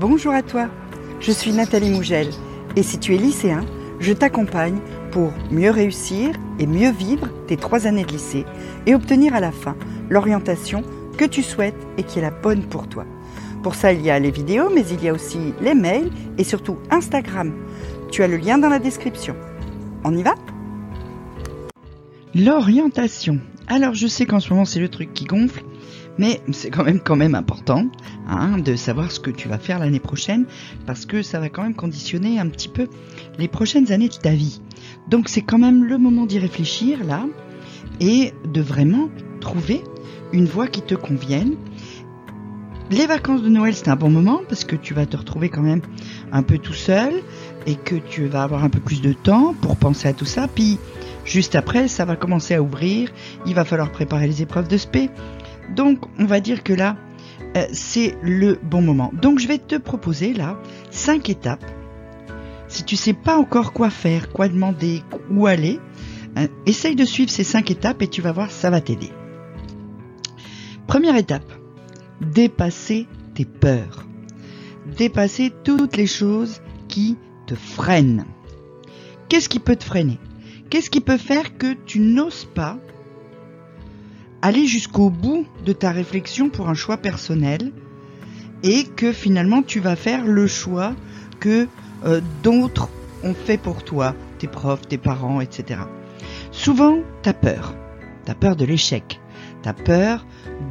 Bonjour à toi, je suis Nathalie Mougel et si tu es lycéen, je t'accompagne pour mieux réussir et mieux vivre tes trois années de lycée et obtenir à la fin l'orientation que tu souhaites et qui est la bonne pour toi. Pour ça, il y a les vidéos, mais il y a aussi les mails et surtout Instagram. Tu as le lien dans la description. On y va? L'orientation. Alors je sais qu'en ce moment c'est le truc qui gonfle, mais c'est quand même quand même important hein, de savoir ce que tu vas faire l'année prochaine parce que ça va quand même conditionner un petit peu les prochaines années de ta vie. Donc c'est quand même le moment d'y réfléchir là et de vraiment trouver une voie qui te convienne. Les vacances de Noël, c'est un bon moment parce que tu vas te retrouver quand même un peu tout seul et que tu vas avoir un peu plus de temps pour penser à tout ça. Puis juste après, ça va commencer à ouvrir. Il va falloir préparer les épreuves de SP. Donc, on va dire que là, euh, c'est le bon moment. Donc, je vais te proposer là cinq étapes. Si tu sais pas encore quoi faire, quoi demander, où aller, hein, essaye de suivre ces cinq étapes et tu vas voir, ça va t'aider. Première étape, dépasser tes peurs. Dépasser toutes les choses qui te freinent. Qu'est-ce qui peut te freiner? Qu'est-ce qui peut faire que tu n'oses pas aller jusqu'au bout de ta réflexion pour un choix personnel et que finalement tu vas faire le choix que euh, d'autres ont fait pour toi, tes profs, tes parents, etc. Souvent, tu as peur. Tu as peur de l'échec. Tu as peur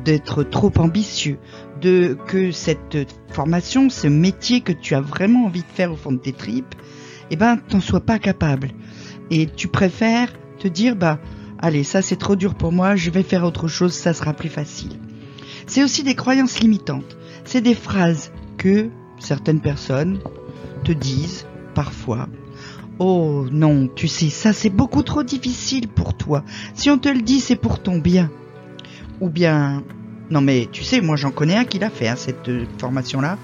d'être trop ambitieux, de que cette formation, ce métier que tu as vraiment envie de faire au fond de tes tripes, eh ben, t'en sois pas capable. Et tu préfères te dire, bah, allez, ça c'est trop dur pour moi, je vais faire autre chose, ça sera plus facile. C'est aussi des croyances limitantes. C'est des phrases que certaines personnes te disent parfois. Oh non, tu sais, ça c'est beaucoup trop difficile pour toi. Si on te le dit, c'est pour ton bien. Ou bien, non mais tu sais, moi j'en connais un qui l'a fait, hein, cette euh, formation-là.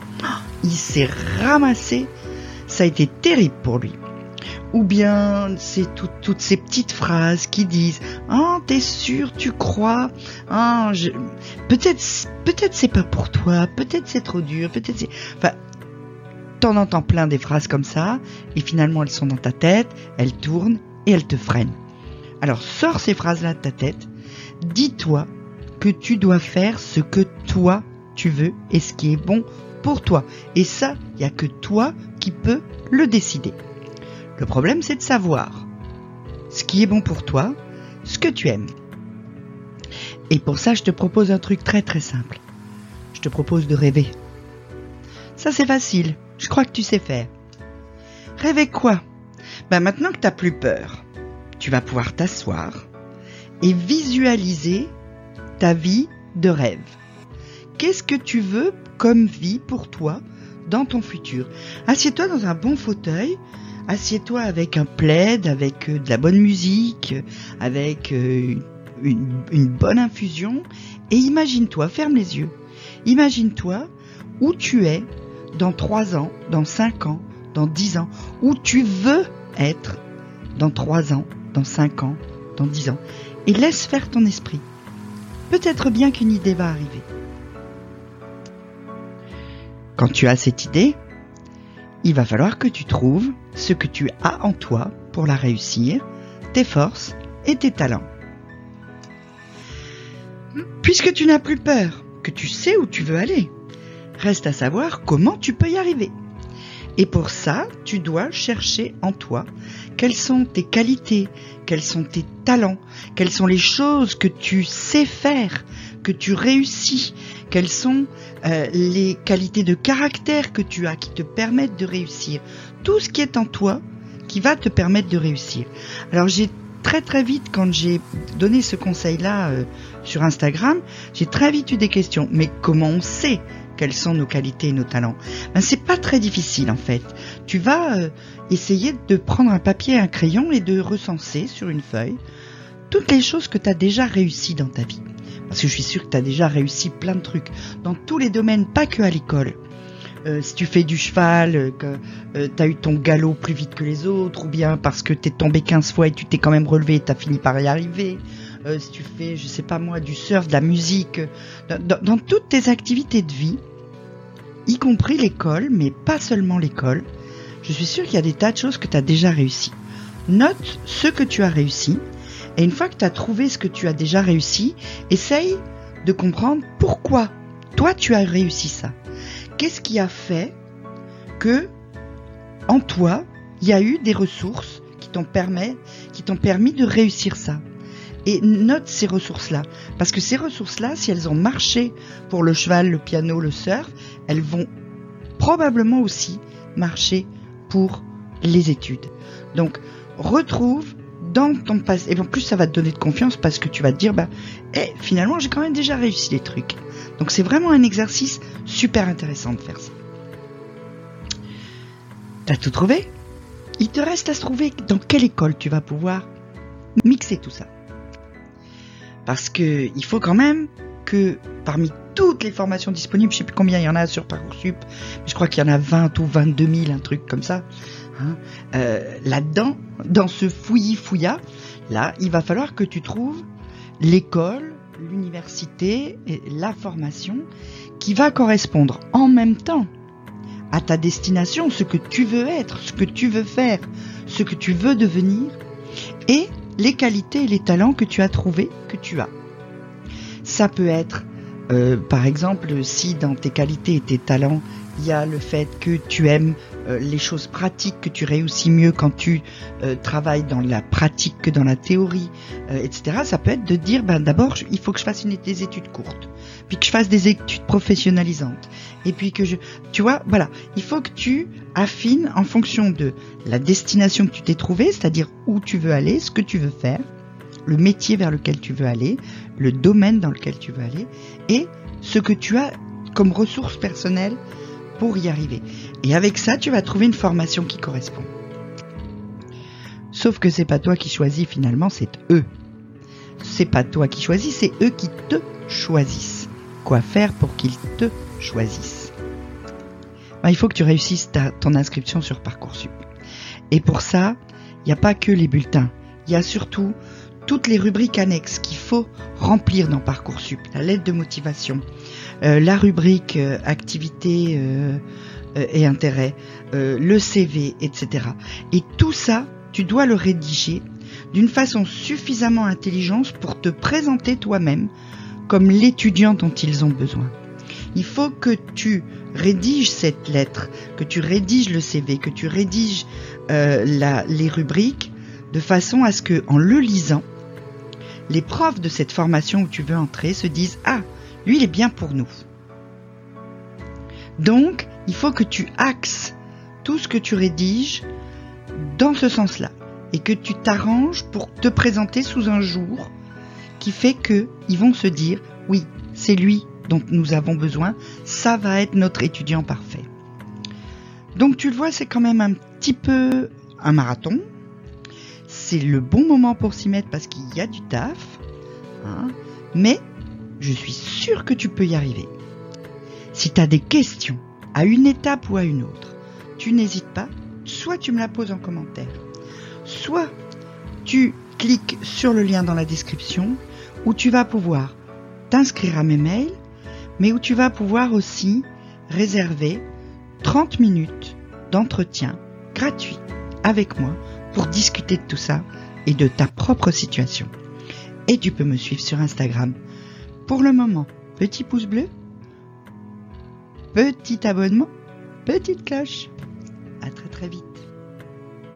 Il s'est ramassé. Ça a été terrible pour lui ou bien c'est toutes ces petites phrases qui disent ah t'es sûr tu crois je... peut-être peut-être c'est pas pour toi peut-être c'est trop dur peut-être c'est enfin t'en entends plein des phrases comme ça et finalement elles sont dans ta tête elles tournent et elles te freinent. Alors sors ces phrases là de ta tête. Dis-toi que tu dois faire ce que toi tu veux et ce qui est bon pour toi. Et ça il y a que toi qui peux le décider le problème, c'est de savoir ce qui est bon pour toi, ce que tu aimes. Et pour ça, je te propose un truc très très simple. Je te propose de rêver. Ça, c'est facile. Je crois que tu sais faire. Rêver quoi? Ben maintenant que tu n'as plus peur, tu vas pouvoir t'asseoir et visualiser ta vie de rêve. Qu'est-ce que tu veux comme vie pour toi dans ton futur? Assieds-toi dans un bon fauteuil assieds-toi avec un plaid, avec euh, de la bonne musique, avec euh, une, bonne infusion et imagine-toi, ferme les yeux, imagine-toi où tu es dans 3 ans, dans 5 ans, dans 10 ans, où tu veux être dans 3 ans, dans 5 ans, dans 10 ans. Et laisse faire ton esprit. Peut-être bien qu'une idée va arriver. Quand tu as cette idée, il va falloir que tu trouves ce que tu as en toi pour la réussir, tes forces et tes talents. Puisque tu n'as plus peur, que tu sais où tu veux aller, reste à savoir comment tu peux y arriver. Et pour ça, tu dois chercher en toi quelles sont tes qualités, quels sont tes talents, quelles sont les choses que tu sais faire, que tu réussis, quelles sont euh, les qualités de caractère que tu as qui te permettent de réussir. Tout ce qui est en toi qui va te permettre de réussir. Alors j'ai très très vite, quand j'ai donné ce conseil-là euh, sur Instagram, j'ai très vite eu des questions. Mais comment on sait quelles sont nos qualités et nos talents? Ben, C'est pas très difficile en fait. Tu vas euh, essayer de prendre un papier un crayon et de recenser sur une feuille toutes les choses que tu as déjà réussies dans ta vie. Parce que je suis sûre que tu as déjà réussi plein de trucs dans tous les domaines, pas que à l'école. Euh, si tu fais du cheval, euh, que euh, tu as eu ton galop plus vite que les autres, ou bien parce que tu es tombé 15 fois et tu t'es quand même relevé et tu as fini par y arriver. si tu fais, je sais pas moi, du surf, de la musique, dans, toutes tes activités de vie, y compris l'école, mais pas seulement l'école. Je suis sûre qu'il y a des tas de choses que tu as déjà réussi. Note ce que tu as réussi, et une fois que tu as trouvé ce que tu as déjà réussi, essaye de comprendre pourquoi toi tu as réussi ça. Qu'est-ce qui a fait que en toi, il y a eu des ressources qui t'ont permis, qui t'ont permis de réussir ça? Et note ces ressources-là. Parce que ces ressources-là, si elles ont marché pour le cheval, le piano, le surf, elles vont probablement aussi marcher pour les études. Donc, retrouve dans ton passé. Et en plus, ça va te donner de confiance parce que tu vas te dire, bah, eh, finalement, j'ai quand même déjà réussi les trucs. Donc, c'est vraiment un exercice super intéressant de faire ça. T'as tout trouvé? Il te reste à se trouver dans quelle école tu vas pouvoir mixer tout ça. Parce que il faut quand même que parmi toutes les formations disponibles, je sais plus combien il y en a sur Parcoursup, mais je crois qu'il y en a 20 ou 22 000, un truc comme ça. Hein, euh, là-dedans, dans ce fouillis-fouillat, là, il va falloir que tu trouves l'école, l'université, et la formation qui va correspondre en même temps à ta destination, ce que tu veux être, ce que tu veux faire, ce que tu veux devenir, et les qualités et les talents que tu as trouvés, que tu as. Ça peut être, euh, par exemple, si dans tes qualités et tes talents, il y a le fait que tu aimes euh, les choses pratiques, que tu réussis mieux quand tu euh, travailles dans la pratique que dans la théorie, etc. Ça peut être de dire, ben d'abord, il faut que je fasse des études courtes, puis que je fasse des études professionnalisantes, et puis que je, tu vois, voilà, il faut que tu affines en fonction de la destination que tu t'es trouvée, c'est-à-dire où tu veux aller, ce que tu veux faire, le métier vers lequel tu veux aller, le domaine dans lequel tu veux aller, et ce que tu as comme ressources personnelles pour y arriver. Et avec ça, tu vas trouver une formation qui correspond. Sauf que c'est pas toi qui choisis finalement, c'est eux. C'est pas toi qui choisis, c'est eux qui te choisissent. Quoi faire pour qu'ils te choisissent ben, Il faut que tu réussisses ta, ton inscription sur Parcoursup. Et pour ça, il n'y a pas que les bulletins. Il y a surtout toutes les rubriques annexes qu'il faut remplir dans Parcoursup. La lettre de motivation, euh, la rubrique euh, activité euh, et intérêt, le CV, etc. Et tout ça, tu dois le rédiger d'une façon suffisamment intelligente pour te présenter toi-même comme l'étudiant dont ils ont besoin. Il faut que tu rédiges cette lettre, que tu rédiges le CV, que tu rédiges les rubriques de façon à ce que, en le lisant, les profs de cette formation où tu veux entrer se disent Ah, lui il est bien pour nous. Donc, il faut que tu axes tout ce que tu rédiges dans ce sens-là et que tu t'arranges pour te présenter sous un jour qui fait que ils vont se dire oui, c'est lui dont nous avons besoin, ça va être notre étudiant parfait. Donc tu le vois, c'est quand même un petit peu un marathon. C'est le bon moment pour s'y mettre parce qu'il y a du taf. Hein, mais je suis sûre que tu peux y arriver. Si tu as des questions à une étape ou à une autre, tu n'hésites pas, soit tu me la poses en commentaire, soit tu cliques sur le lien dans la description où tu vas pouvoir t'inscrire à mes mails, mais où tu vas pouvoir aussi réserver 30 minutes d'entretien gratuit avec moi pour discuter de tout ça et de ta propre situation. Et tu peux me suivre sur Instagram. Pour le moment, petit pouce bleu petit abonnement, petite cloche. À très très vite.